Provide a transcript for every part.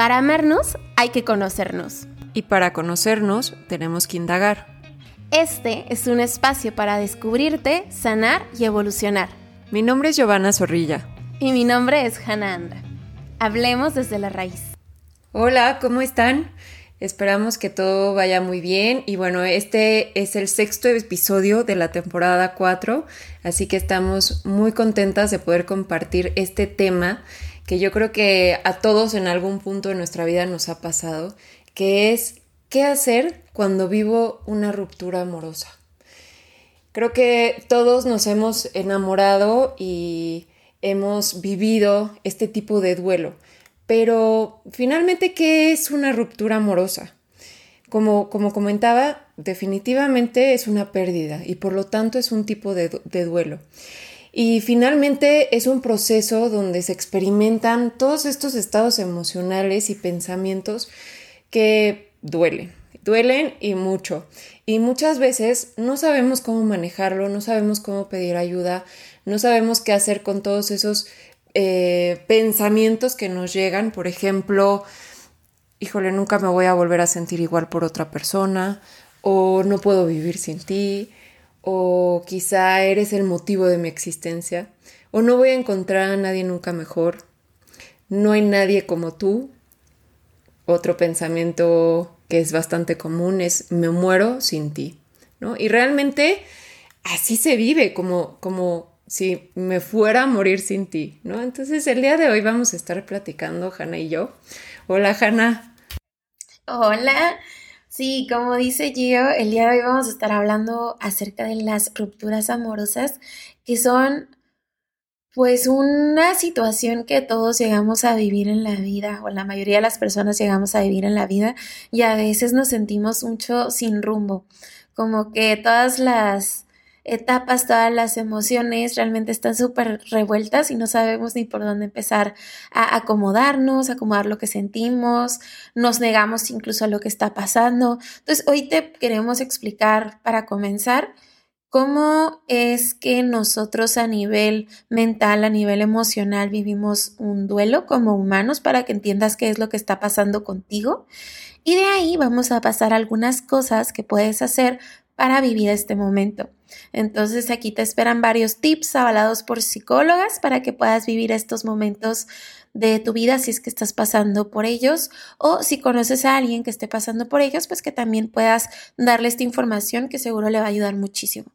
Para amarnos hay que conocernos. Y para conocernos tenemos que indagar. Este es un espacio para descubrirte, sanar y evolucionar. Mi nombre es Giovanna Zorrilla. Y mi nombre es Hannah Andra. Hablemos desde la raíz. Hola, ¿cómo están? Esperamos que todo vaya muy bien y bueno, este es el sexto episodio de la temporada 4, así que estamos muy contentas de poder compartir este tema que yo creo que a todos en algún punto de nuestra vida nos ha pasado, que es qué hacer cuando vivo una ruptura amorosa. Creo que todos nos hemos enamorado y hemos vivido este tipo de duelo pero finalmente, ¿qué es una ruptura amorosa? Como, como comentaba, definitivamente es una pérdida y por lo tanto es un tipo de, de duelo. Y finalmente es un proceso donde se experimentan todos estos estados emocionales y pensamientos que duelen, duelen y mucho. Y muchas veces no sabemos cómo manejarlo, no sabemos cómo pedir ayuda, no sabemos qué hacer con todos esos eh, pensamientos que nos llegan, por ejemplo, híjole, nunca me voy a volver a sentir igual por otra persona, o no puedo vivir sin ti, o quizá eres el motivo de mi existencia, o no voy a encontrar a nadie nunca mejor, no hay nadie como tú. Otro pensamiento que es bastante común es me muero sin ti, ¿no? Y realmente así se vive como, como si me fuera a morir sin ti, ¿no? Entonces el día de hoy vamos a estar platicando, Hanna y yo. Hola, Hanna. Hola. Sí, como dice Gio, el día de hoy vamos a estar hablando acerca de las rupturas amorosas, que son pues una situación que todos llegamos a vivir en la vida, o la mayoría de las personas llegamos a vivir en la vida, y a veces nos sentimos mucho sin rumbo, como que todas las etapas, todas las emociones realmente están súper revueltas y no sabemos ni por dónde empezar a acomodarnos, acomodar lo que sentimos, nos negamos incluso a lo que está pasando. Entonces, hoy te queremos explicar para comenzar cómo es que nosotros a nivel mental, a nivel emocional vivimos un duelo como humanos para que entiendas qué es lo que está pasando contigo. Y de ahí vamos a pasar algunas cosas que puedes hacer para vivir este momento. Entonces aquí te esperan varios tips avalados por psicólogas para que puedas vivir estos momentos de tu vida si es que estás pasando por ellos o si conoces a alguien que esté pasando por ellos, pues que también puedas darle esta información que seguro le va a ayudar muchísimo.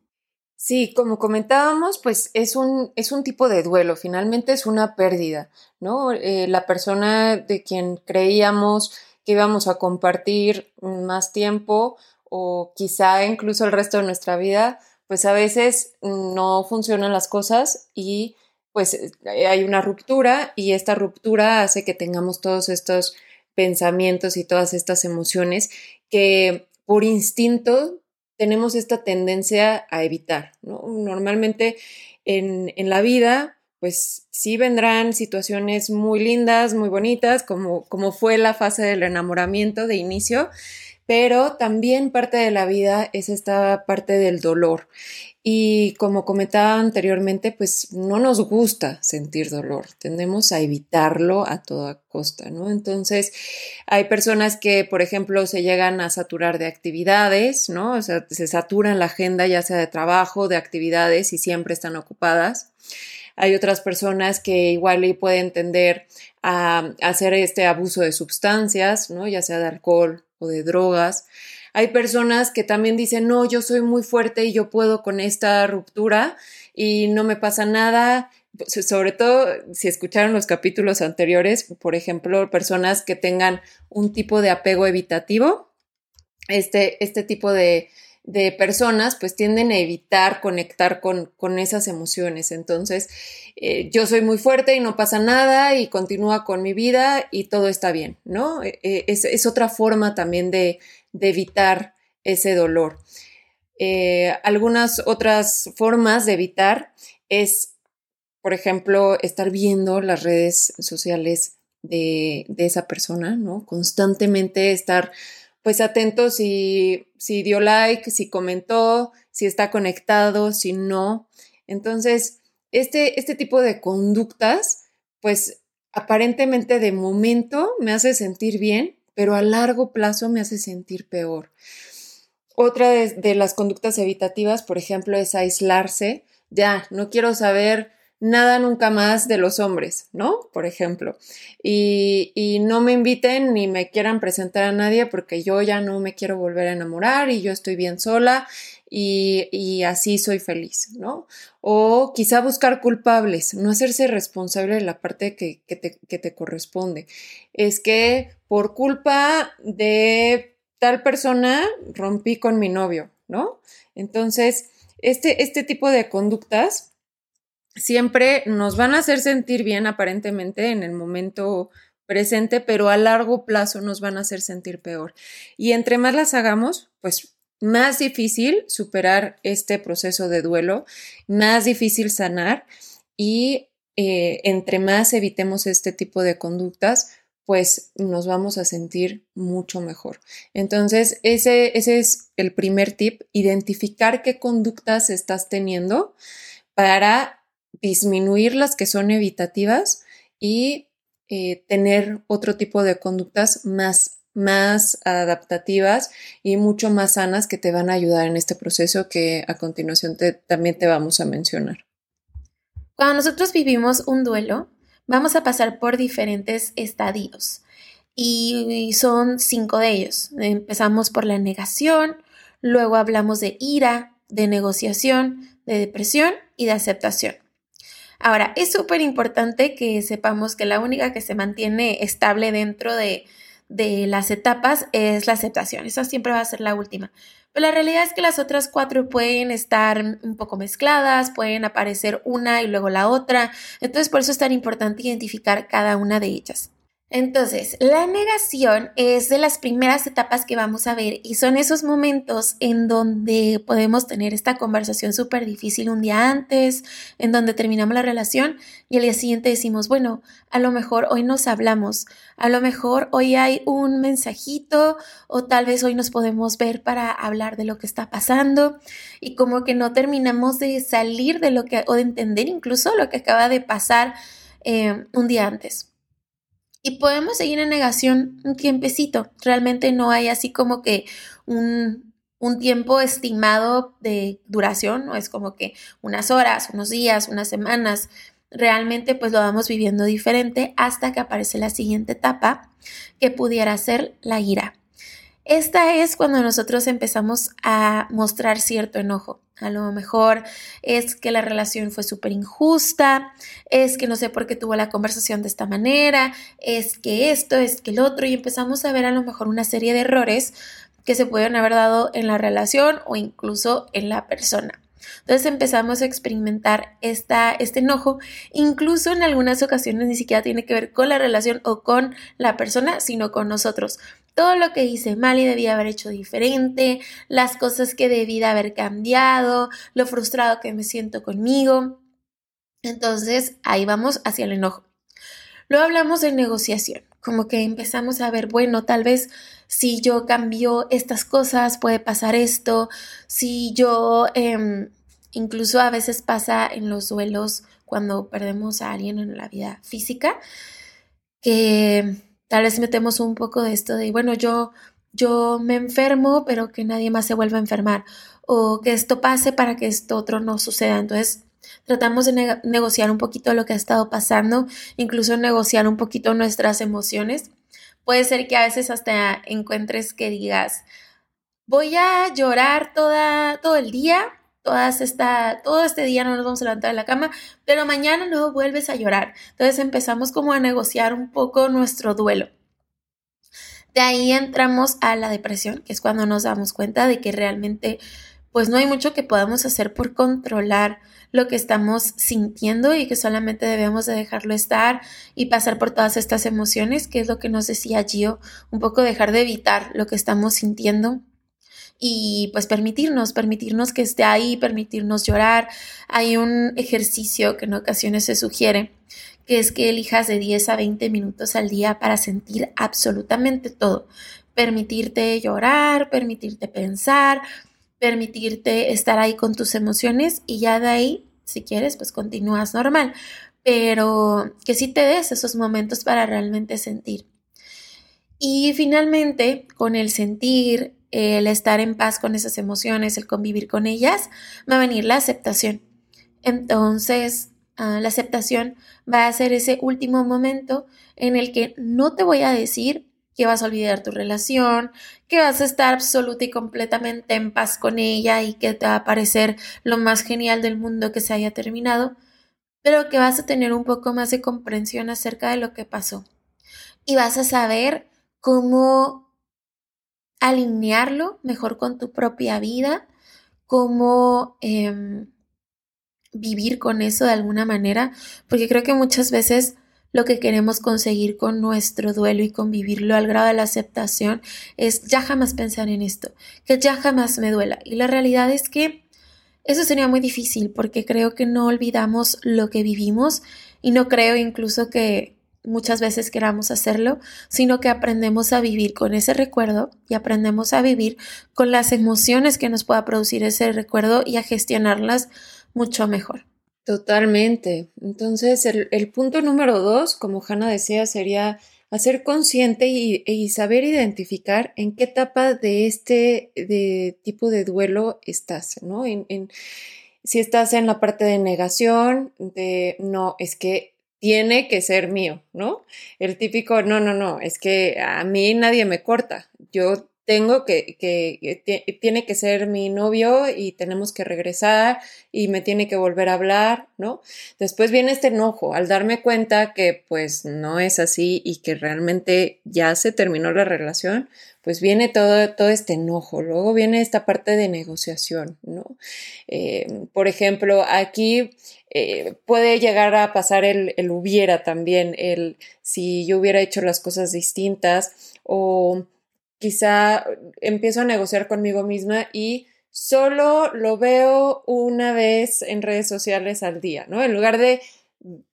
Sí, como comentábamos, pues es un, es un tipo de duelo, finalmente es una pérdida, ¿no? Eh, la persona de quien creíamos que íbamos a compartir más tiempo o quizá incluso el resto de nuestra vida, pues a veces no funcionan las cosas y pues eh, hay una ruptura y esta ruptura hace que tengamos todos estos pensamientos y todas estas emociones que por instinto tenemos esta tendencia a evitar, Normalmente en, en la vida pues sí vendrán situaciones muy lindas, muy bonitas, como, como fue la fase del enamoramiento de inicio, pero también parte de la vida es esta parte del dolor. Y como comentaba anteriormente, pues no nos gusta sentir dolor, tendemos a evitarlo a toda costa, ¿no? Entonces, hay personas que, por ejemplo, se llegan a saturar de actividades, ¿no? Se saturan la agenda ya sea de trabajo, de actividades y siempre están ocupadas. Hay otras personas que igual pueden tender a hacer este abuso de sustancias, ¿no? Ya sea de alcohol, o de drogas. Hay personas que también dicen, no, yo soy muy fuerte y yo puedo con esta ruptura y no me pasa nada. Sobre todo si escucharon los capítulos anteriores, por ejemplo, personas que tengan un tipo de apego evitativo, este, este tipo de, de personas pues tienden a evitar conectar con, con esas emociones. Entonces, eh, yo soy muy fuerte y no pasa nada y continúa con mi vida y todo está bien, ¿no? Eh, eh, es, otra forma también de, de evitar ese dolor. algunas otras formas de evitar es, por ejemplo, estar viendo las redes sociales de, de esa persona, ¿no? Constantemente estar pues atentos si, si dio like, si comentó, si está conectado, si no. Entonces, este, este tipo de conductas, pues aparentemente de momento me hace sentir bien, pero a largo plazo me hace sentir peor. Otra de, las conductas evitativas, por ejemplo, es aislarse. Ya, no quiero saber nada nunca más de los hombres, ¿no? Por ejemplo. Y, y, no me inviten ni me quieran presentar a nadie porque yo ya no me quiero volver a enamorar y yo estoy bien sola y, y así soy feliz, ¿no? O quizá buscar culpables, no hacerse responsable de la parte que, que, te, que te corresponde. Es que por culpa de tal persona rompí con mi novio, ¿no? Entonces, este, este tipo de conductas siempre nos van a hacer sentir bien aparentemente en el momento presente, pero a largo plazo nos van a hacer sentir peor. Y entre más las hagamos, pues más difícil superar este proceso de duelo, más difícil sanar y eh, entre más evitemos este tipo de conductas, pues nos vamos a sentir mucho mejor. Entonces, ese, ese es el primer tip, identificar qué conductas estás teniendo para disminuir las que son evitativas y eh, tener otro tipo de conductas más, más adaptativas y mucho más sanas que te van a ayudar en este proceso que a continuación también te vamos a mencionar. Cuando nosotros vivimos un duelo, vamos a pasar por diferentes estadios y son cinco de ellos. Empezamos por la negación, luego hablamos de ira, de negociación, de depresión y de aceptación. Ahora, es súper importante que sepamos que la única que se mantiene estable dentro de, las etapas es la aceptación. Esa siempre va a ser la última. Pero la realidad es que las otras cuatro pueden estar un poco mezcladas, pueden aparecer una y luego la otra. Entonces, por eso es tan importante identificar cada una de ellas. Entonces, la negación es de las primeras etapas que vamos a ver y son esos momentos en donde podemos tener esta conversación súper difícil un día antes, en donde terminamos la relación y al día siguiente decimos, bueno, a lo mejor hoy nos hablamos, a lo mejor hoy hay un mensajito o tal vez hoy nos podemos ver para hablar de lo que está pasando y como que no terminamos de salir de lo que o de entender incluso lo que acaba de pasar eh, un día antes. Y podemos seguir en negación un tiempecito. Realmente no hay así como que un, un tiempo estimado de duración, no es como que unas horas, unos días, unas semanas. Realmente pues lo vamos viviendo diferente hasta que aparece la siguiente etapa que pudiera ser la ira. Esta es cuando nosotros empezamos a mostrar cierto enojo. A lo mejor es que la relación fue súper injusta, es que no sé por qué tuvo la conversación de esta manera, es que esto, es que el otro, y empezamos a ver a lo mejor una serie de errores que se pueden haber dado en la relación o incluso en la persona. Entonces empezamos a experimentar esta, este enojo, incluso en algunas ocasiones ni siquiera tiene que ver con la relación o con la persona, sino con nosotros todo lo que hice mal y debía haber hecho diferente, las cosas que debí de haber cambiado, lo frustrado que me siento conmigo. Entonces ahí vamos hacia el enojo. Luego hablamos de negociación, como que empezamos a ver, bueno, tal vez si yo cambio estas cosas puede pasar esto, si yo, eh, incluso a veces pasa en los duelos cuando perdemos a alguien en la vida física, que Tal vez metemos un poco de esto de, bueno, yo, yo me enfermo, pero que nadie más se vuelva a enfermar. O que esto pase para que esto otro no suceda. Entonces, tratamos de negociar un poquito lo que ha estado pasando, incluso negociar un poquito nuestras emociones. Puede ser que a veces hasta encuentres que digas, voy a llorar toda, todo el día todas esta, todo este día no nos vamos a levantar de la cama, pero mañana no vuelves a llorar. Entonces empezamos como a negociar un poco nuestro duelo. De ahí entramos a la depresión, que es cuando nos damos cuenta de que realmente pues no hay mucho que podamos hacer por controlar lo que estamos sintiendo y que solamente debemos de dejarlo estar y pasar por todas estas emociones, que es lo que nos decía Gio, un poco dejar de evitar lo que estamos sintiendo y pues permitirnos, permitirnos que esté ahí, permitirnos llorar. Hay un ejercicio que en ocasiones se sugiere, que es que elijas de 10 a 20 minutos al día para sentir absolutamente todo. Permitirte llorar, permitirte pensar, permitirte estar ahí con tus emociones y ya de ahí, si quieres, pues continúas normal. pero que sí te des esos momentos para realmente sentir. Y finalmente, con el sentir, el estar en paz con esas emociones, el convivir con ellas, va a venir la aceptación. Entonces, ah, la aceptación va a ser ese último momento en el que no te voy a decir que vas a olvidar tu relación, que vas a estar absoluta y completamente en paz con ella y que te va a parecer lo más genial del mundo que se haya terminado, pero que vas a tener un poco más de comprensión acerca de lo que pasó. Y vas a saber cómo alinearlo mejor con tu propia vida, cómo em, vivir con eso de alguna manera, porque creo que muchas veces lo que queremos conseguir con nuestro duelo y convivirlo al grado de la aceptación es ya jamás pensar en esto, que ya jamás me duela. Y la realidad es que eso sería muy difícil porque creo que no olvidamos lo que vivimos y no creo incluso que muchas veces queramos hacerlo, sino que aprendemos a vivir con ese recuerdo y aprendemos a vivir con las emociones que nos pueda producir ese recuerdo y a gestionarlas mucho mejor. Totalmente. Entonces, el, punto número dos, como Hanna decía, sería hacer consciente y, saber identificar en qué etapa de este de tipo de duelo estás, ¿no? si estás en la parte de negación, de no, es que tiene que ser mío, ¿no? El típico, no, no, no, es que a mí nadie me corta, yo tengo que, que, tiene que ser mi novio y tenemos que regresar y me tiene que volver a hablar, ¿no? Después viene este enojo al darme cuenta que pues no es así y que realmente ya se terminó la relación, pues viene todo, todo este enojo. Luego viene esta parte de negociación, ¿no? Eh, por ejemplo, aquí eh, puede llegar a pasar el, el hubiera también, el si yo hubiera hecho las cosas distintas o quizá empiezo a negociar conmigo misma y solo lo veo una vez en redes sociales al día, ¿no? En lugar de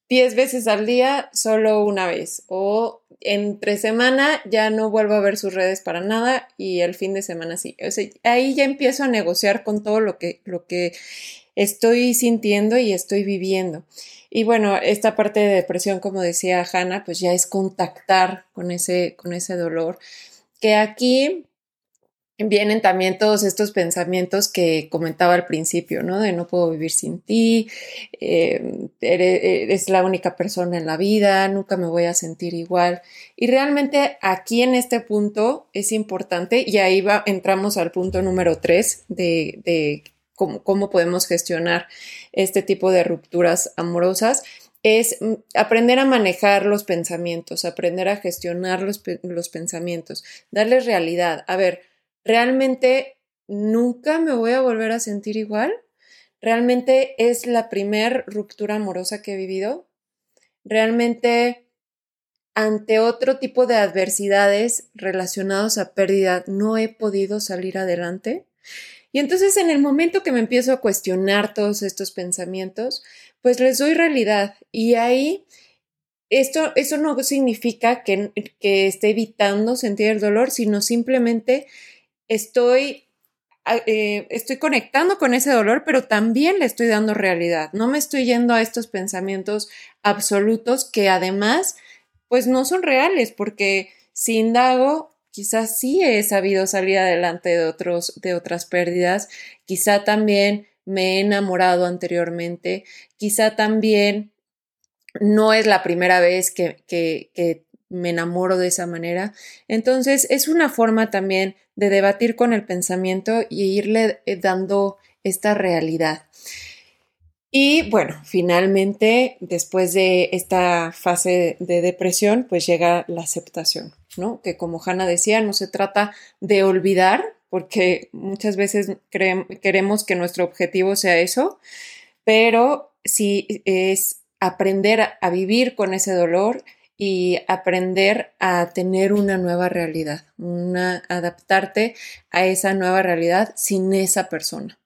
10 veces al día, solo una vez. O entre semana ya no vuelvo a ver sus redes para nada y el fin de semana sí. O sea, ahí ya empiezo a negociar con todo lo que, lo que estoy sintiendo y estoy viviendo. Y bueno, esta parte de depresión, como decía Hannah, pues ya es contactar con ese, con ese dolor que aquí vienen también todos estos pensamientos que comentaba al principio, ¿no? De no puedo vivir sin ti, em, eres, la única persona en la vida, nunca me voy a sentir igual. Y realmente aquí en este punto es importante, y ahí va, entramos al punto número tres de, cómo, cómo podemos gestionar este tipo de rupturas amorosas, es aprender a manejar los pensamientos, aprender a gestionar los, pensamientos, darles realidad. A ver, ¿realmente nunca me voy a volver a sentir igual? ¿Realmente es la primer ruptura amorosa que he vivido? ¿Realmente ante otro tipo de adversidades relacionados a pérdida no he podido salir adelante? Y entonces en el momento que me empiezo a cuestionar todos estos pensamientos, pues les doy realidad. Y ahí, esto, eso no significa que, que esté evitando sentir el dolor, sino simplemente estoy ah, eh, estoy conectando con ese dolor, pero también le estoy dando realidad. No me estoy yendo a estos pensamientos absolutos que además, pues no son reales, porque si indago, quizás sí he sabido salir adelante de, otros, de otras pérdidas, quizá también me he enamorado anteriormente, quizá también no es la primera vez que, me enamoro de esa manera. Entonces es una forma también de debatir con el pensamiento y irle eh, dando esta realidad. Y bueno, finalmente, después de esta fase de depresión, pues llega la aceptación, ¿no? Que como Hanna decía, no se trata de olvidar, porque muchas veces queremos que nuestro objetivo sea eso, pero sí es aprender a vivir con ese dolor y aprender a tener una nueva realidad, una, adaptarte a esa nueva realidad sin esa persona,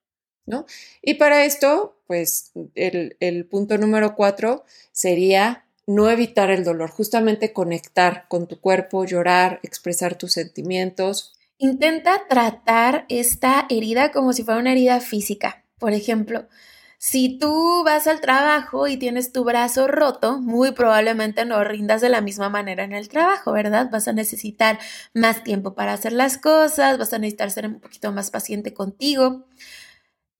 ¿no? Y para esto, pues el, el punto número cuatro sería no evitar el dolor, justamente conectar con tu cuerpo, llorar, expresar tus sentimientos, Intenta tratar esta herida como si fuera una herida física. Por ejemplo, Si tú vas al trabajo y tienes tu brazo roto, muy probablemente no rindas de la misma manera en el trabajo, ¿verdad? Vas a necesitar más tiempo para hacer las cosas, vas a necesitar ser un poquito más paciente contigo.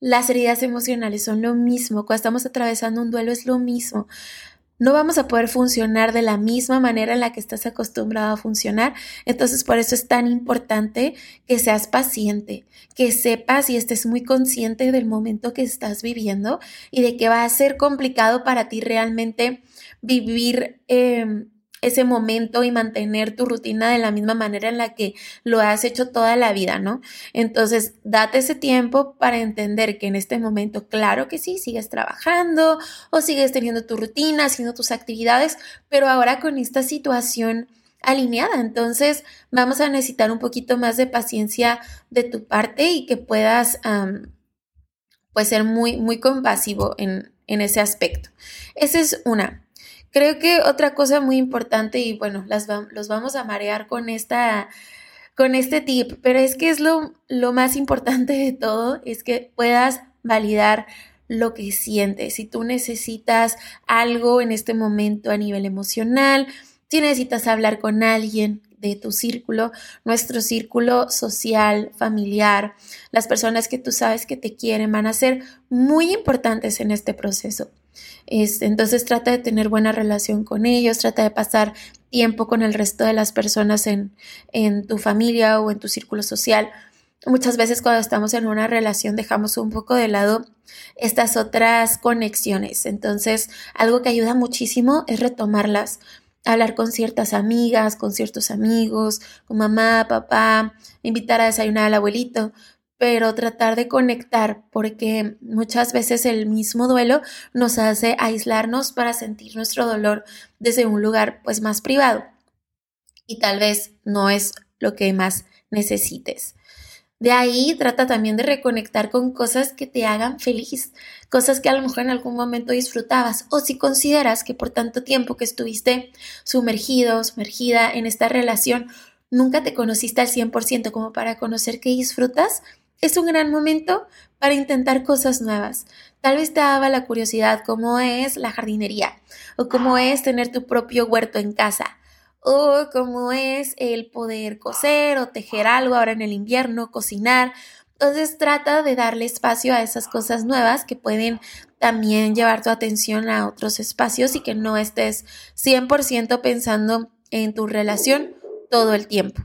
Las heridas emocionales son lo mismo, cuando estamos atravesando un duelo es lo mismo no vamos a poder funcionar de la misma manera en la que estás acostumbrado a funcionar. Entonces, por eso es tan importante que seas paciente, que sepas y estés muy consciente del momento que estás viviendo y de que va a ser complicado para ti realmente vivir eh, ese momento y mantener tu rutina de la misma manera en la que lo has hecho toda la vida, ¿no? Entonces, date ese tiempo para entender que en este momento, claro que sí, sigues trabajando o sigues teniendo tu rutina, haciendo tus actividades, pero ahora con esta situación alineada. Entonces, vamos a necesitar un poquito más de paciencia de tu parte y que puedas, pues, ser muy, muy compasivo en, en ese aspecto. Esa es una. Creo que otra cosa muy importante, y bueno, las los vamos a marear con esta con este tip, pero es que es lo, lo más importante de todo, es que puedas validar lo que sientes. Si tú necesitas algo en este momento a nivel emocional, si necesitas hablar con alguien de tu círculo, nuestro círculo social, familiar, las personas que tú sabes que te quieren van a ser muy importantes en este proceso. Este, entonces trata de tener buena relación con ellos, trata de pasar tiempo con el resto de las personas en, en tu familia o en tu círculo social. Muchas veces cuando estamos en una relación dejamos un poco de lado estas otras conexiones. Entonces, algo que ayuda muchísimo es retomarlas hablar con ciertas amigas, con ciertos amigos, con mamá, papá, invitar a desayunar al abuelito, pero tratar de conectar, porque muchas veces el mismo duelo nos hace aislarnos para sentir nuestro dolor desde un lugar pues más privado. Y tal vez no es lo que más necesites. De ahí trata también de reconectar con cosas que te hagan feliz, cosas que a lo mejor en algún momento disfrutabas o si consideras que por tanto tiempo que estuviste sumergido, sumergida en esta relación, nunca te conociste al 100% como para conocer qué disfrutas, es un gran momento para intentar cosas nuevas. Tal vez te daba la curiosidad cómo es la jardinería o cómo es tener tu propio huerto en casa o cómo es el poder coser o tejer algo ahora en el invierno, cocinar. Entonces trata de darle espacio a esas cosas nuevas que pueden también llevar tu atención a otros espacios y que no estés 100% pensando en tu relación todo el tiempo.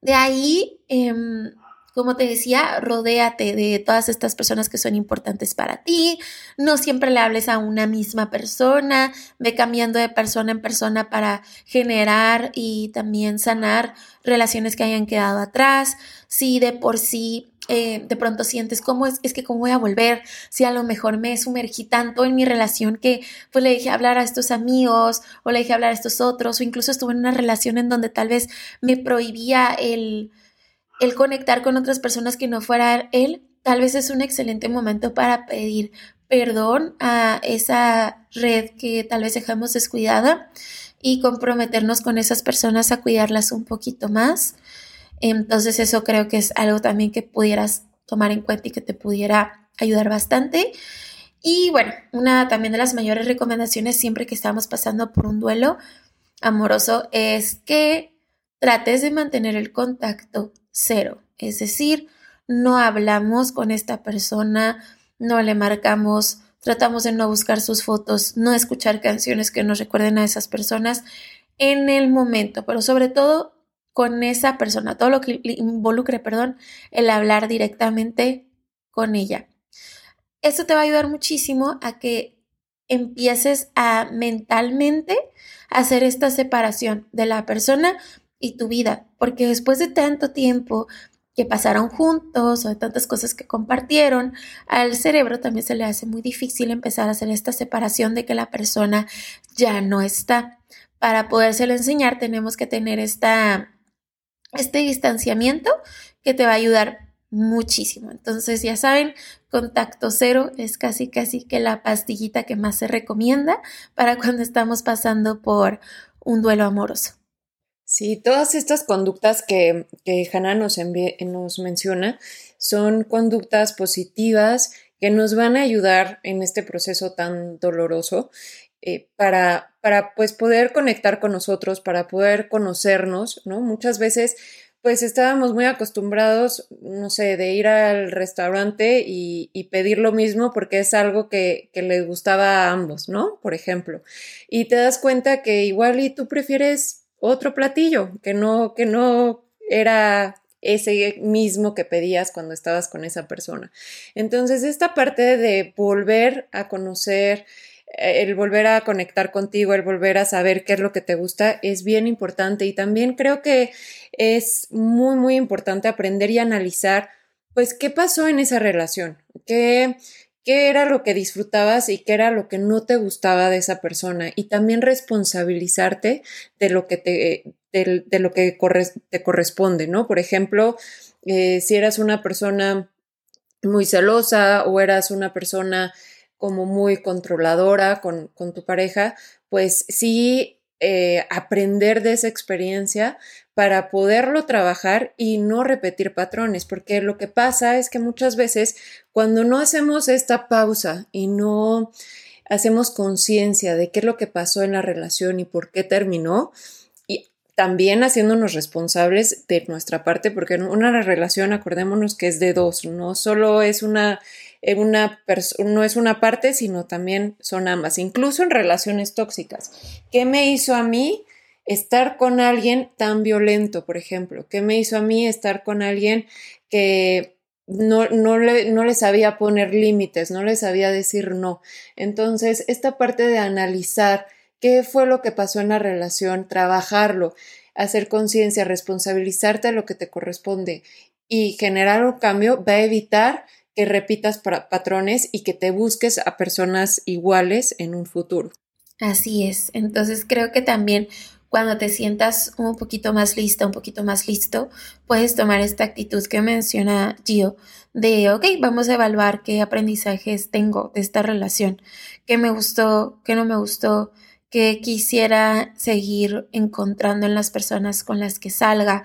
De ahí, em, como te decía, rodéate de todas estas personas que son importantes para ti. No siempre le hables a una misma persona. Ve cambiando de persona en persona para generar y también sanar relaciones que hayan quedado atrás. Si de por sí eh, de pronto sientes cómo es, es que cómo voy a volver, si a lo mejor me sumergí tanto en mi relación que pues le dije hablar a estos amigos o le dije hablar a estos otros o incluso estuve en una relación en donde tal vez me prohibía el el conectar con otras personas que no fuera él, tal vez es un excelente momento para pedir perdón a esa red que tal vez dejamos descuidada y comprometernos con esas personas a cuidarlas un poquito más. Entonces eso creo que es algo también que pudieras tomar en cuenta y que te pudiera ayudar bastante. Y bueno, una también de las mayores recomendaciones siempre que estamos pasando por un duelo amoroso es que trates de mantener el contacto cero. Es decir, no hablamos con esta persona, no le marcamos, tratamos de no buscar sus fotos, no escuchar canciones que nos recuerden a esas personas en el momento, pero sobre todo con esa persona, todo lo que involucre, perdón, el hablar directamente con ella. Esto te va a ayudar muchísimo a que empieces a mentalmente hacer esta separación de la persona y tu vida, porque después de tanto tiempo que pasaron juntos o de tantas cosas que compartieron, al cerebro también se le hace muy difícil empezar a hacer esta separación de que la persona ya no está. Para podérselo enseñar tenemos que tener esta, este distanciamiento que te va a ayudar muchísimo. Entonces, ya saben, contacto cero es casi casi que la pastillita que más se recomienda para cuando estamos pasando por un duelo amoroso. Sí, todas estas conductas que, que Hannah nos, nos menciona son conductas positivas que nos van a ayudar en este proceso tan doloroso eh, para, para pues poder conectar con nosotros, para poder conocernos, ¿no? Muchas veces pues estábamos muy acostumbrados, no sé, de ir al restaurante y, pedir lo mismo porque es algo que, que, les gustaba a ambos, ¿no? Por ejemplo. Y te das cuenta que igual y tú prefieres otro platillo, que no, que no era ese mismo que pedías cuando estabas con esa persona. Entonces, esta parte de volver a conocer, el volver a conectar contigo, el volver a saber qué es lo que te gusta, es bien importante. Y también creo que es muy, muy importante aprender y analizar, pues, qué pasó en esa relación, qué, qué era lo que disfrutabas y qué era lo que no te gustaba de esa persona. Y también responsabilizarte de lo que te, de, lo que te corresponde, ¿no? Por ejemplo, eh, si eras una persona muy celosa o eras una persona como muy controladora con, tu pareja, pues sí eh, aprender de esa experiencia para poderlo trabajar y no repetir patrones, porque lo que pasa es que muchas veces cuando no hacemos esta pausa y no hacemos conciencia de qué es lo que pasó en la relación y por qué terminó, y también haciéndonos responsables de nuestra parte, porque una relación, acordémonos que es de dos, no solo es una una no es una parte, sino también son ambas, incluso en relaciones tóxicas. ¿Qué me hizo a mí estar con alguien tan violento, por ejemplo? ¿Qué me hizo a mí estar con alguien que no, no, le, no le sabía poner límites, no le sabía decir no? Entonces, esta parte de analizar qué fue lo que pasó en la relación, trabajarlo, hacer conciencia, responsabilizarte de lo que te corresponde y generar un cambio va a evitar que repitas patrones y que te busques a personas iguales en un futuro. Así es. Entonces creo que también cuando te sientas un poquito más lista, un poquito más listo, puedes tomar esta actitud que menciona Gio de, ok, vamos a evaluar qué aprendizajes tengo de esta relación, qué me gustó, qué no me gustó, qué quisiera seguir encontrando en las personas con las que salga,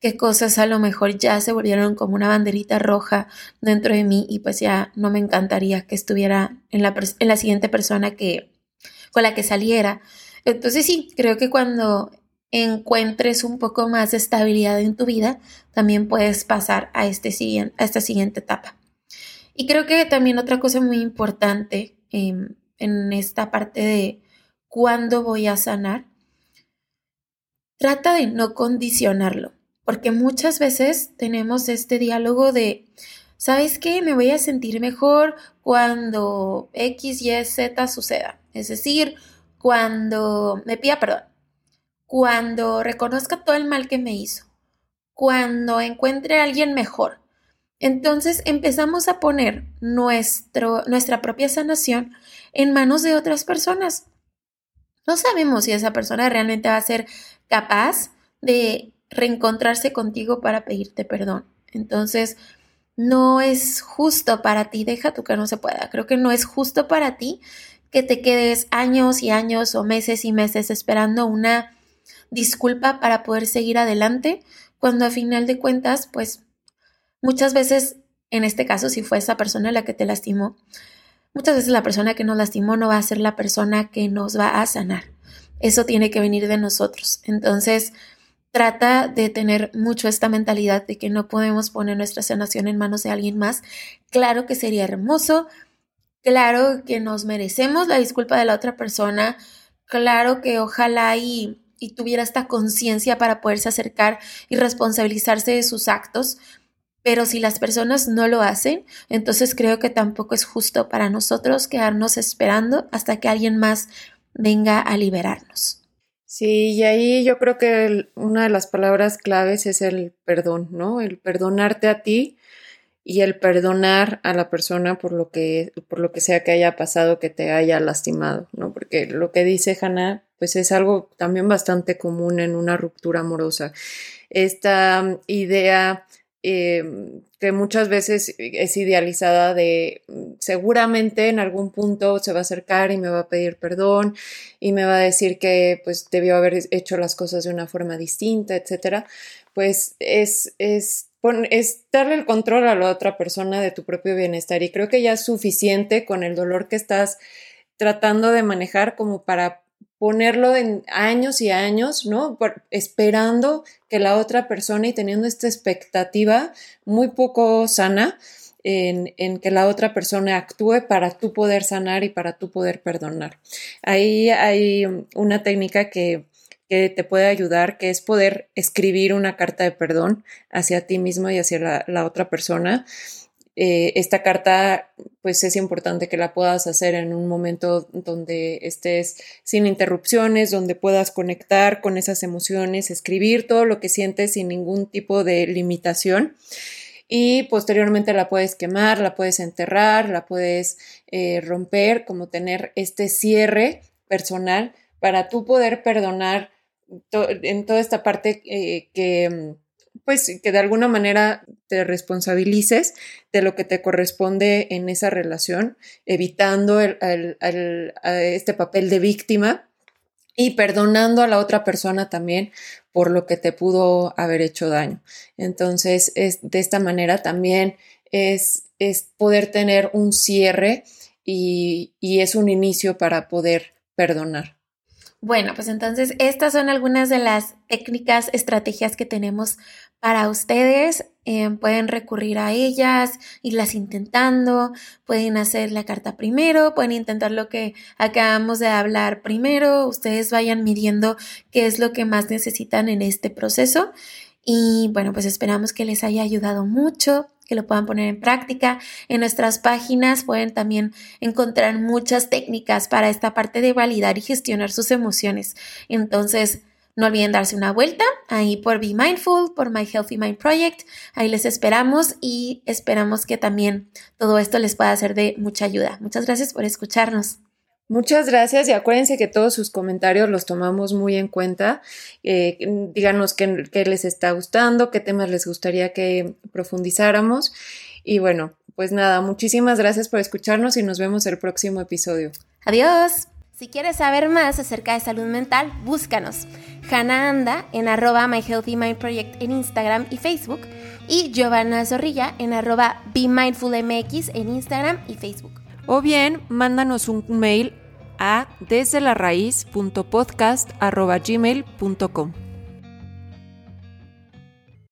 qué cosas a lo mejor ya se volvieron como una banderita roja dentro de mí y pues ya no me encantaría que estuviera en la, en la siguiente persona que, con la que saliera. Entonces sí, creo que cuando encuentres un poco más de estabilidad en tu vida, también puedes pasar a, este siguiente, a esta siguiente etapa. Y creo que también otra cosa muy importante em, en esta parte de cuándo voy a sanar, trata de no condicionarlo porque muchas veces tenemos este diálogo de, ¿sabes qué? Me voy a sentir mejor cuando X, Y, Z suceda. Es decir, cuando me pida perdón, cuando reconozca todo el mal que me hizo, cuando encuentre a alguien mejor. Entonces empezamos a poner nuestro, nuestra propia sanación en manos de otras personas. No sabemos si esa persona realmente va a ser capaz de reencontrarse contigo para pedirte perdón. Entonces, no es justo para ti, deja tú que no se pueda, creo que no es justo para ti que te quedes años y años o meses y meses esperando una disculpa para poder seguir adelante, cuando a final de cuentas, pues muchas veces, en este caso, si fue esa persona la que te lastimó, muchas veces la persona que nos lastimó no va a ser la persona que nos va a sanar. Eso tiene que venir de nosotros. Entonces, trata de tener mucho esta mentalidad de que no podemos poner nuestra sanación en manos de alguien más. Claro que sería hermoso, claro que nos merecemos la disculpa de la otra persona, claro que ojalá y, y tuviera esta conciencia para poderse acercar y responsabilizarse de sus actos. Pero si las personas no lo hacen, entonces creo que tampoco es justo para nosotros quedarnos esperando hasta que alguien más venga a liberarnos. Sí, y ahí yo creo que una de las palabras claves es el perdón, ¿no? El perdonarte a ti y el perdonar a la persona por lo que, por lo que sea que haya pasado, que te haya lastimado, ¿no? Porque lo que dice Hannah, pues es algo también bastante común en una ruptura amorosa. Esta idea eh, que muchas veces es idealizada de mm, seguramente en algún punto se va a acercar y me va a pedir perdón y me va a decir que pues debió haber hecho las cosas de una forma distinta, etcétera, pues es, es es darle el control a la otra persona de tu propio bienestar y creo que ya es suficiente con el dolor que estás tratando de manejar como para ponerlo en años y años, ¿no? esperando que la otra persona y teniendo esta expectativa muy poco sana en, en, que la otra persona actúe para tú poder sanar y para tú poder perdonar. Ahí hay una técnica que que te puede ayudar, que es poder escribir una carta de perdón hacia ti mismo y hacia la, otra persona. Eh, esta carta, pues es importante que la puedas hacer en un momento donde estés sin interrupciones, donde puedas conectar con esas emociones, escribir todo lo que sientes sin ningún tipo de limitación. Y posteriormente la puedes quemar, la puedes enterrar, la puedes eh, romper, como tener este cierre personal para tú poder perdonar en toda esta parte eh, que, mm, pues, que de alguna manera te responsabilices de lo que te corresponde en esa relación, evitando este papel de víctima y perdonando a la otra persona también por lo que te pudo haber hecho daño. Entonces, es, de esta manera también es, es poder tener un cierre y es un inicio para poder perdonar. Bueno, pues entonces estas son algunas de las técnicas, estrategias que tenemos para ustedes. Eh, pueden recurrir a ellas, irlas intentando, pueden hacer la carta primero, pueden intentar lo que acabamos de hablar primero, ustedes vayan midiendo qué es lo que más necesitan en este proceso. Y bueno, pues esperamos que les haya ayudado mucho que lo puedan poner en práctica. En nuestras páginas pueden también encontrar muchas técnicas para esta parte de validar y gestionar sus emociones. Entonces, no olviden darse una vuelta ahí por Be Mindful, por My Healthy Mind Project. Ahí les esperamos y esperamos que también todo esto les pueda ser de mucha ayuda. Muchas gracias por escucharnos. Muchas gracias y acuérdense que todos sus comentarios los tomamos muy en cuenta. Eh, díganos qué, les está gustando, qué temas les gustaría que profundizáramos. Y bueno, pues nada, muchísimas gracias por escucharnos y nos vemos el próximo episodio. Adiós. Si quieres saber más acerca de salud mental, búscanos. Hannah Anda en arroba My Healthy en Instagram y Facebook y Giovanna Zorrilla en arroba Be en Instagram y Facebook o bien mándanos un mail a desde la